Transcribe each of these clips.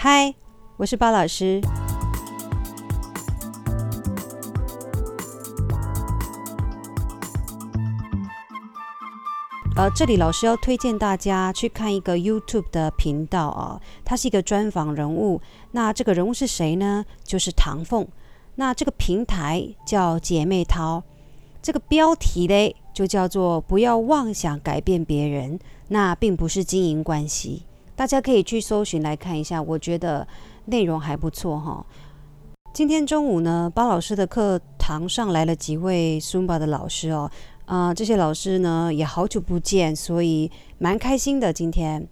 嗨，我是巴老师。呃，这里老师要推荐大家去看一个 YouTube 的频道啊，它是一个专访人物。那这个人物是谁呢？就是唐凤。那这个平台叫姐妹淘，这个标题嘞就叫做“不要妄想改变别人”，那并不是经营关系。大家可以去搜寻来看一下，我觉得内容还不错哈。今天中午呢，巴老师的课堂上来了几位 Zumba 的老师哦，啊、这些老师呢也好久不见，所以蛮开心的今天。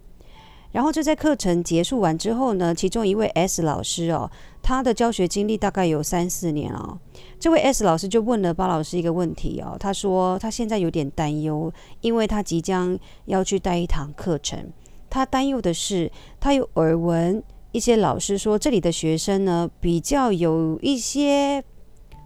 然后就在课程结束完之后呢，其中一位 S 老师哦，他的教学经历大概有三四年哦。这位 S 老师就问了巴老师一个问题哦，他说他现在有点担忧，因为他即将要去带一堂课程。他担忧的是，他有耳闻一些老师说，这里的学生呢比较有一些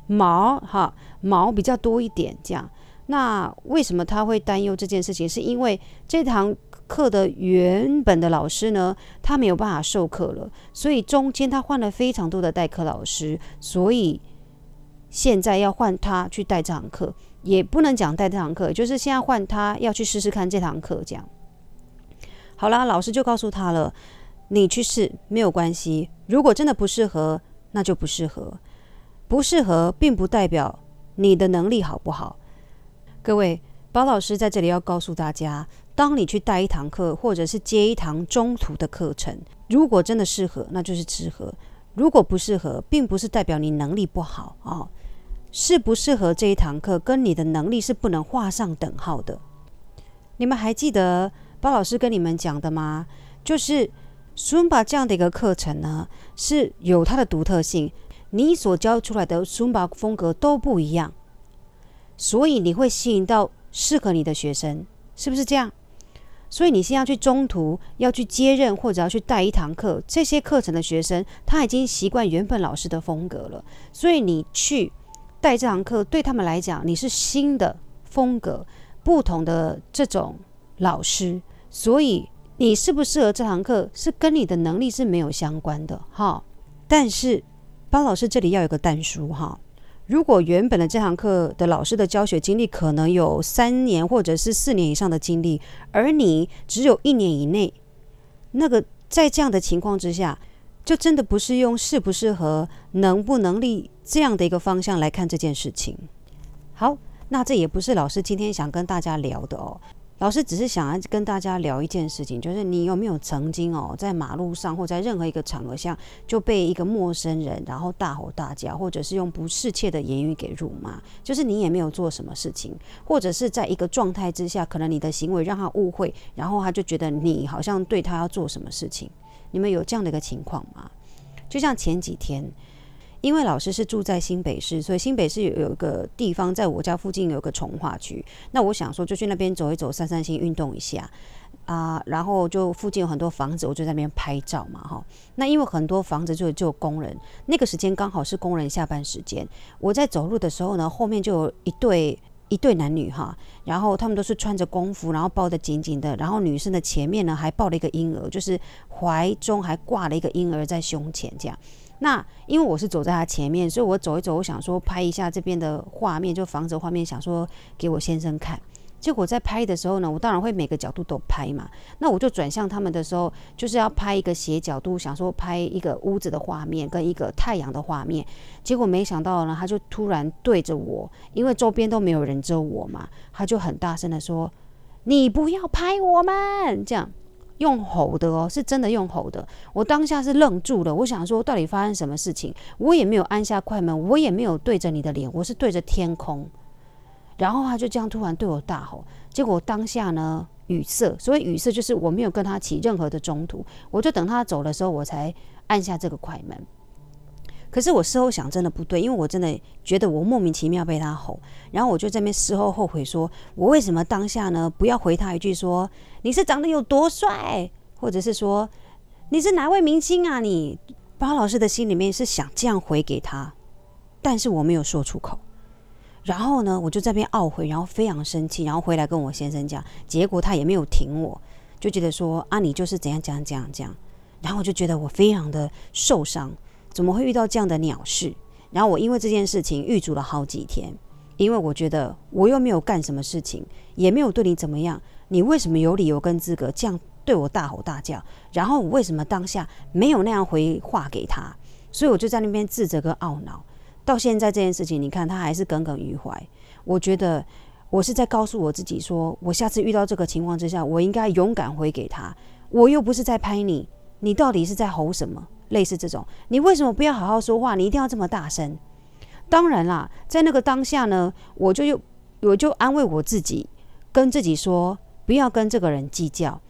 毛哈，毛比较多一点这样。那为什么他会担忧这件事情？是因为这堂课的原本的老师呢，他没有办法授课了，所以中间他换了非常多的代课老师，所以现在要换他去带这堂课，也不能讲带这堂课，就是现在换他要去试试看这堂课这样。好啦，老师就告诉他了，你去试没有关系。如果真的不适合，那就不适合。不适合并不代表你的能力好不好。各位，包老师在这里要告诉大家，当你去带一堂课，或者是接一堂中途的课程，如果真的适合，那就是适合；如果不适合，并不是代表你能力不好啊、适不适合这一堂课，跟你的能力是不能画上等号的。你们还记得？包老师跟你们讲的吗？就是尊巴这样的一个课程呢，是有它的独特性。你所教出来的尊巴风格都不一样，所以你会吸引到适合你的学生，是不是这样？所以你现在去中途要去接任或者要去带一堂课，这些课程的学生他已经习惯原本老师的风格了，所以你去带这堂课，对他们来讲你是新的风格，不同的这种老师。所以你适不适合这堂课是跟你的能力是没有相关的哈。但是包老师这里要有个但书哈。如果原本的这堂课的老师的教学经历可能有三年或者是四年以上的经历，而你只有一年以内，那个在这样的情况之下，就真的不是用适不适合、能不能力这样的一个方向来看这件事情。好，那这也不是老师今天想跟大家聊的哦。老师只是想要跟大家聊一件事情，就是你有没有曾经哦，在马路上或在任何一个场合下就被一个陌生人然后大吼大叫，或者是用不适切的言语给辱骂，就是你也没有做什么事情，或者是在一个状态之下，可能你的行为让他误会，然后他就觉得你好像对他要做什么事情。你们有这样的一个情况吗？就像前几天。因为老师是住在新北市，所以新北市有有一个地方在我家附近有个重化区。那我想说就去那边走一走，散散心，运动一下啊。然后就附近有很多房子，我就在那边拍照嘛，哈。那因为很多房子就就有工人，那个时间刚好是工人下班时间。我在走路的时候呢，后面就有一对一对男女哈，然后他们都是穿着工服，然后抱得紧紧的，然后女生的前面呢还抱了一个婴儿，就是怀中还挂了一个婴儿在胸前这样。那因为我是走在他前面，所以我走一走，我想说拍一下这边的画面，就房子画面，想说给我先生看。结果在拍的时候呢，我当然会每个角度都拍嘛。那我就转向他们的时候，就是要拍一个斜角度，想说拍一个屋子的画面跟一个太阳的画面。结果没想到呢，他就突然对着我，因为周边都没有人遮我嘛，他就很大声的说：“你不要拍我们！”这样。用吼的哦，是真的用吼的。我当下是愣住了，我想说到底发生什么事情？我也没有按下快门，我也没有对着你的脸，我是对着天空。然后他就这样突然对我大吼，结果当下呢语塞，所以语塞就是我没有跟他起任何的冲突，我就等他走的时候我才按下这个快门。可是我事后想，真的不对，因为我真的觉得我莫名其妙被他吼，然后我就在那边事后后悔说，我为什么当下呢不要回他一句说你是长得有多帅，或者是说你是哪位明星啊你？包老师的心里面是想这样回给他，但是我没有说出口。然后呢，我就在边懊悔，然后非常生气，然后回来跟我先生讲，结果他也没有挺我，就觉得说啊，你就是怎样怎样怎样怎样。然后我就觉得我非常的受伤，怎么会遇到这样的鸟事？然后我因为这件事情郁卒了好几天，因为我觉得我又没有干什么事情，也没有对你怎么样，你为什么有理由跟资格这样对我大吼大叫？然后我为什么当下没有那样回话给他？所以我就在那边自责跟懊恼。到现在这件事情，你看他还是耿耿于怀。我觉得我是在告诉我自己说，我下次遇到这个情况之下，我应该勇敢回给他。我又不是在拍你。你到底是在吼什么？类似这种，你为什么不要好好说话？你一定要这么大声？当然啦，在那个当下呢，我就又我就安慰我自己，跟自己说不要跟这个人计较，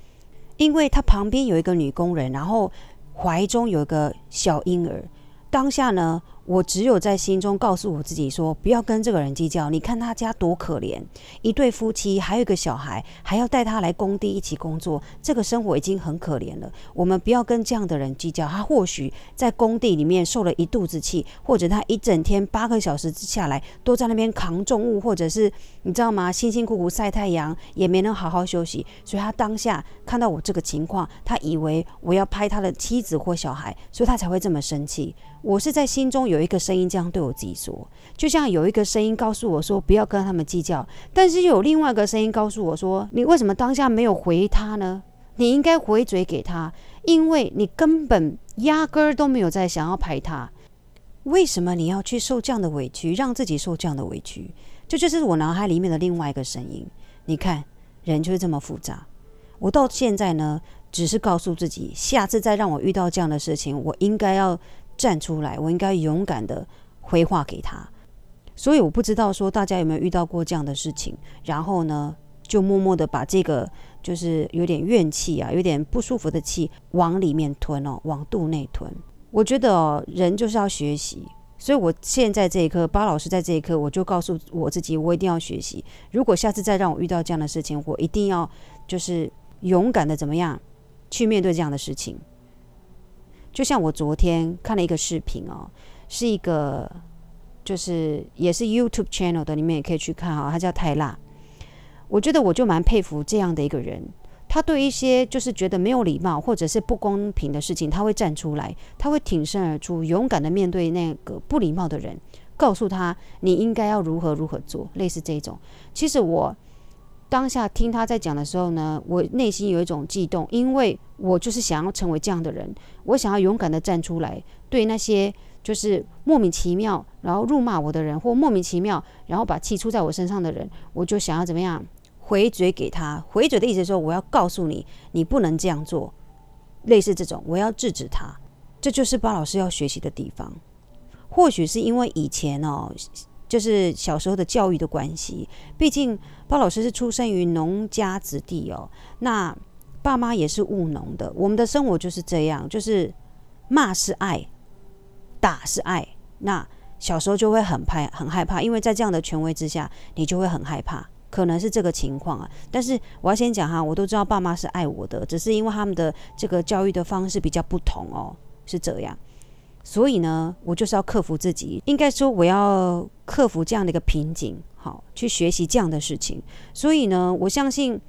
因为他旁边有一个女工人，然后怀中有一个小婴儿。当下呢，我只有在心中告诉我自己说，不要跟这个人计较。你看他家多可怜，一对夫妻，还有一个小孩，还要带他来工地一起工作，这个生活已经很可怜了。我们不要跟这样的人计较。他或许在工地里面受了一肚子气，或者他一整天八个小时下来都在那边扛重物，或者是你知道吗？辛辛苦苦晒太阳，也没能好好休息。所以他当下看到我这个情况，他以为我要拍他的妻子或小孩，所以他才会这么生气。我是在心中有一个声音这样对我自己说，就像有一个声音告诉我说不要跟他们计较，但是又有另外一个声音告诉我说，你为什么当下没有回他呢？你应该回嘴给他，因为你根本压根儿都没有在想要排他，为什么你要去受这样的委屈，让自己受这样的委屈？这，就是我脑海里面的另外一个声音。你看，人就是这么复杂。我到现在呢，只是告诉自己，下次再让我遇到这样的事情，我应该要。站出来，我应该勇敢的回话给他。所以我不知道说大家有没有遇到过这样的事情，然后呢，就默默的把这个就是有点怨气啊，有点不舒服的气往里面吞哦，往肚内吞。我觉得哦，人就是要学习。所以我现在这一刻，巴老师在这一刻，我就告诉我自己，我一定要学习。如果下次再让我遇到这样的事情，我一定要就是勇敢的怎么样去面对这样的事情。就像我昨天看了一个视频哦，是一个就是也是 YouTube channel 的，你们也可以去看哈，他叫泰辣。我觉得我就蛮佩服这样的一个人，他对一些就是觉得没有礼貌或者是不公平的事情，他会站出来，他会挺身而出，勇敢的面对那个不礼貌的人，告诉他你应该要如何如何做，类似这种。其实我。当下听他在讲的时候呢，我内心有一种悸动，因为我就是想要成为这样的人，我想要勇敢的站出来，对那些就是莫名其妙然后辱骂我的人，或莫名其妙然后把气出在我身上的人，我就想要怎么样回嘴给他。回嘴的意思说，我要告诉你，你不能这样做，类似这种，我要制止他。这就是巴老师要学习的地方。或许是因为以前哦。就是小时候的教育的关系，毕竟包老师是出生于农家子弟哦，那爸妈也是务农的，我们的生活就是这样，就是骂是爱，打是爱，那小时候就会很怕，很害怕，因为在这样的权威之下，你就会很害怕，可能是这个情况啊。但是我要先讲哈，我都知道爸妈是爱我的，只是因为他们的这个教育的方式比较不同哦，是这样。所以呢，我就是要克服自己，应该说我要克服这样的一个瓶颈，好，去学习这样的事情。所以呢，我相信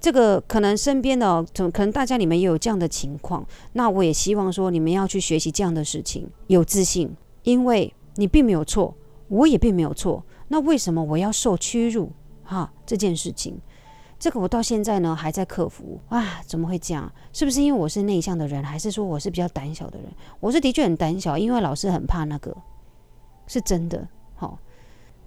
这个可能身边的，可能大家你们也有这样的情况。那我也希望说你们要去学习这样的事情，有自信，因为你并没有错，我也并没有错。那为什么我要受屈辱？哈，这件事情。这个我到现在呢还在克服啊，怎么会这样？是不是因为我是内向的人，还是说我是比较胆小的人？我是的确很胆小，因为老师很怕那个，是真的。好、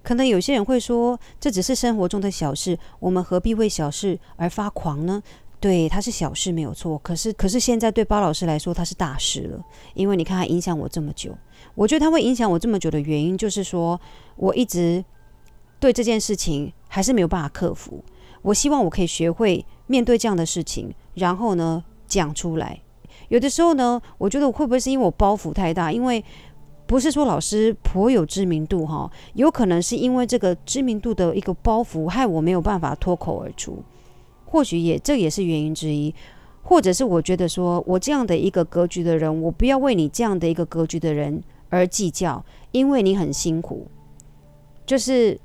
可能有些人会说，这只是生活中的小事，我们何必为小事而发狂呢？对，它是小事没有错，可是可是现在对包老师来说，它是大事了，因为你看，它影响我这么久。我觉得它会影响我这么久的原因，就是说我一直对这件事情还是没有办法克服。我希望我可以学会面对这样的事情，然后呢讲出来。有的时候呢，我觉得会不会是因为我包袱太大？因为不是说老师颇有知名度哈，有可能是因为这个知名度的一个包袱，害我没有办法脱口而出。或许也这也是原因之一，或者是我觉得说我这样的一个格局的人，我不要为你这样的一个格局的人而计较，因为你很辛苦，就是。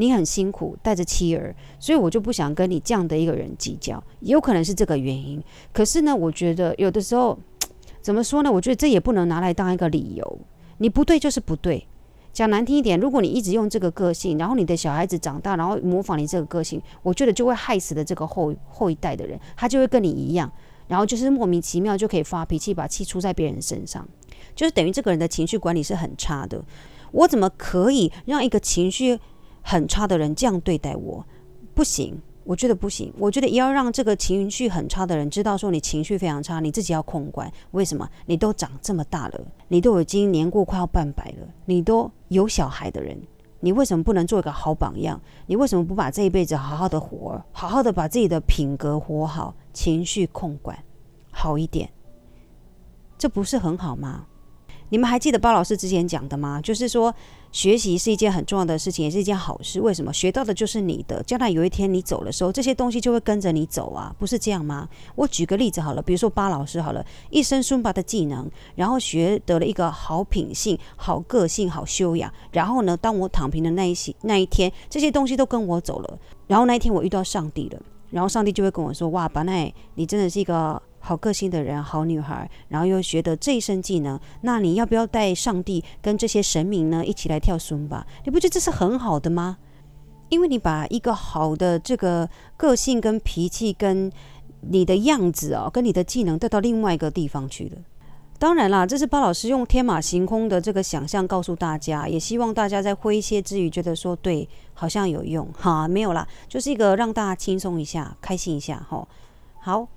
你很辛苦，带着妻儿，所以我就不想跟你这样的一个人计较，也有可能是这个原因。可是呢，我觉得有的时候 怎么说呢？我觉得这也不能拿来当一个理由。你不对就是不对。讲难听一点，如果你一直用这个个性，然后你的小孩子长大，然后模仿你这个个性，我觉得就会害死的这个后后一代的人，他就会跟你一样，然后就是莫名其妙就可以发脾气，把气出在别人身上，就是等于这个人的情绪管理是很差的。我怎么可以让一个情绪很差的人这样对待我？不行。我觉得不行，我觉得也要让这个情绪很差的人知道说你情绪非常差，你自己要控管。为什么？你都长这么大了，你都已经年过快要半百了，你都有小孩的人，你为什么不能做一个好榜样？你为什么不把这一辈子好好的活，好好的把自己的品格活好，情绪控管好一点？这不是很好吗？你们还记得巴老师之前讲的吗？就是说，学习是一件很重要的事情，也是一件好事。为什么？学到的就是你的，将来有一天你走的时候，这些东西就会跟着你走啊，不是这样吗？我举个例子好了，比如说巴老师好了，一身孙巴的技能，然后学得了一个好品性、好个性、好修养，然后呢，当我躺平的那一些那一天，这些东西都跟我走了，然后那一天我遇到上帝了，然后上帝就会跟我说：“哇，巴奈，你真的是一个。”好个性的人，好女孩，然后又学得这一身技能，那你要不要带上帝跟这些神明呢一起来跳孙吧？你不觉得这是很好的吗？因为你把一个好的这个个性跟脾气跟你的样子、哦，跟你的技能带到另外一个地方去了。当然啦，这是巴老师用天马行空的这个想象告诉大家，也希望大家在诙谐之余觉得说对，好像有用哈。没有啦，就是一个让大家轻松一下，开心一下哈。好。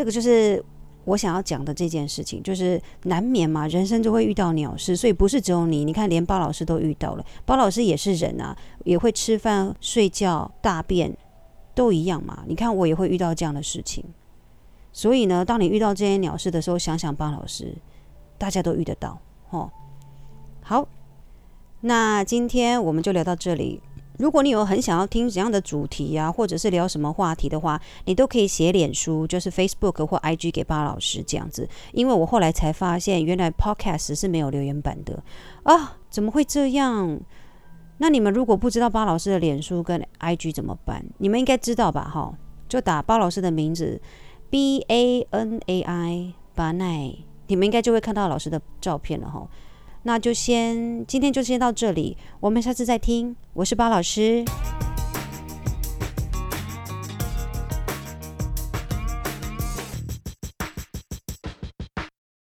这个就是我想要讲的这件事情，就是难免嘛，人生就会遇到鸟事，所以不是只有你。你看，连巴老师都遇到了，巴老师也是人啊，也会吃饭、睡觉、大便，都一样嘛。你看，我也会遇到这样的事情。所以呢，当你遇到这些鸟事的时候，想想巴老师，大家都遇得到，哦。好，那今天我们就聊到这里。如果你有很想要听怎样的主题呀、啊，或者是聊什么话题的话，你都可以写脸书，就是 Facebook 或 IG 给巴老师这样子。因为我后来才发现，原来 Podcast 是没有留言板的啊！怎么会这样？那你们如果不知道巴老师的脸书跟 IG 怎么办？你们应该知道吧？哈，就打巴老师的名字 B A N A I 巴奈，你们应该就会看到老师的照片了哈。那就先今天就先到这里，我们下次再听。我是包老师。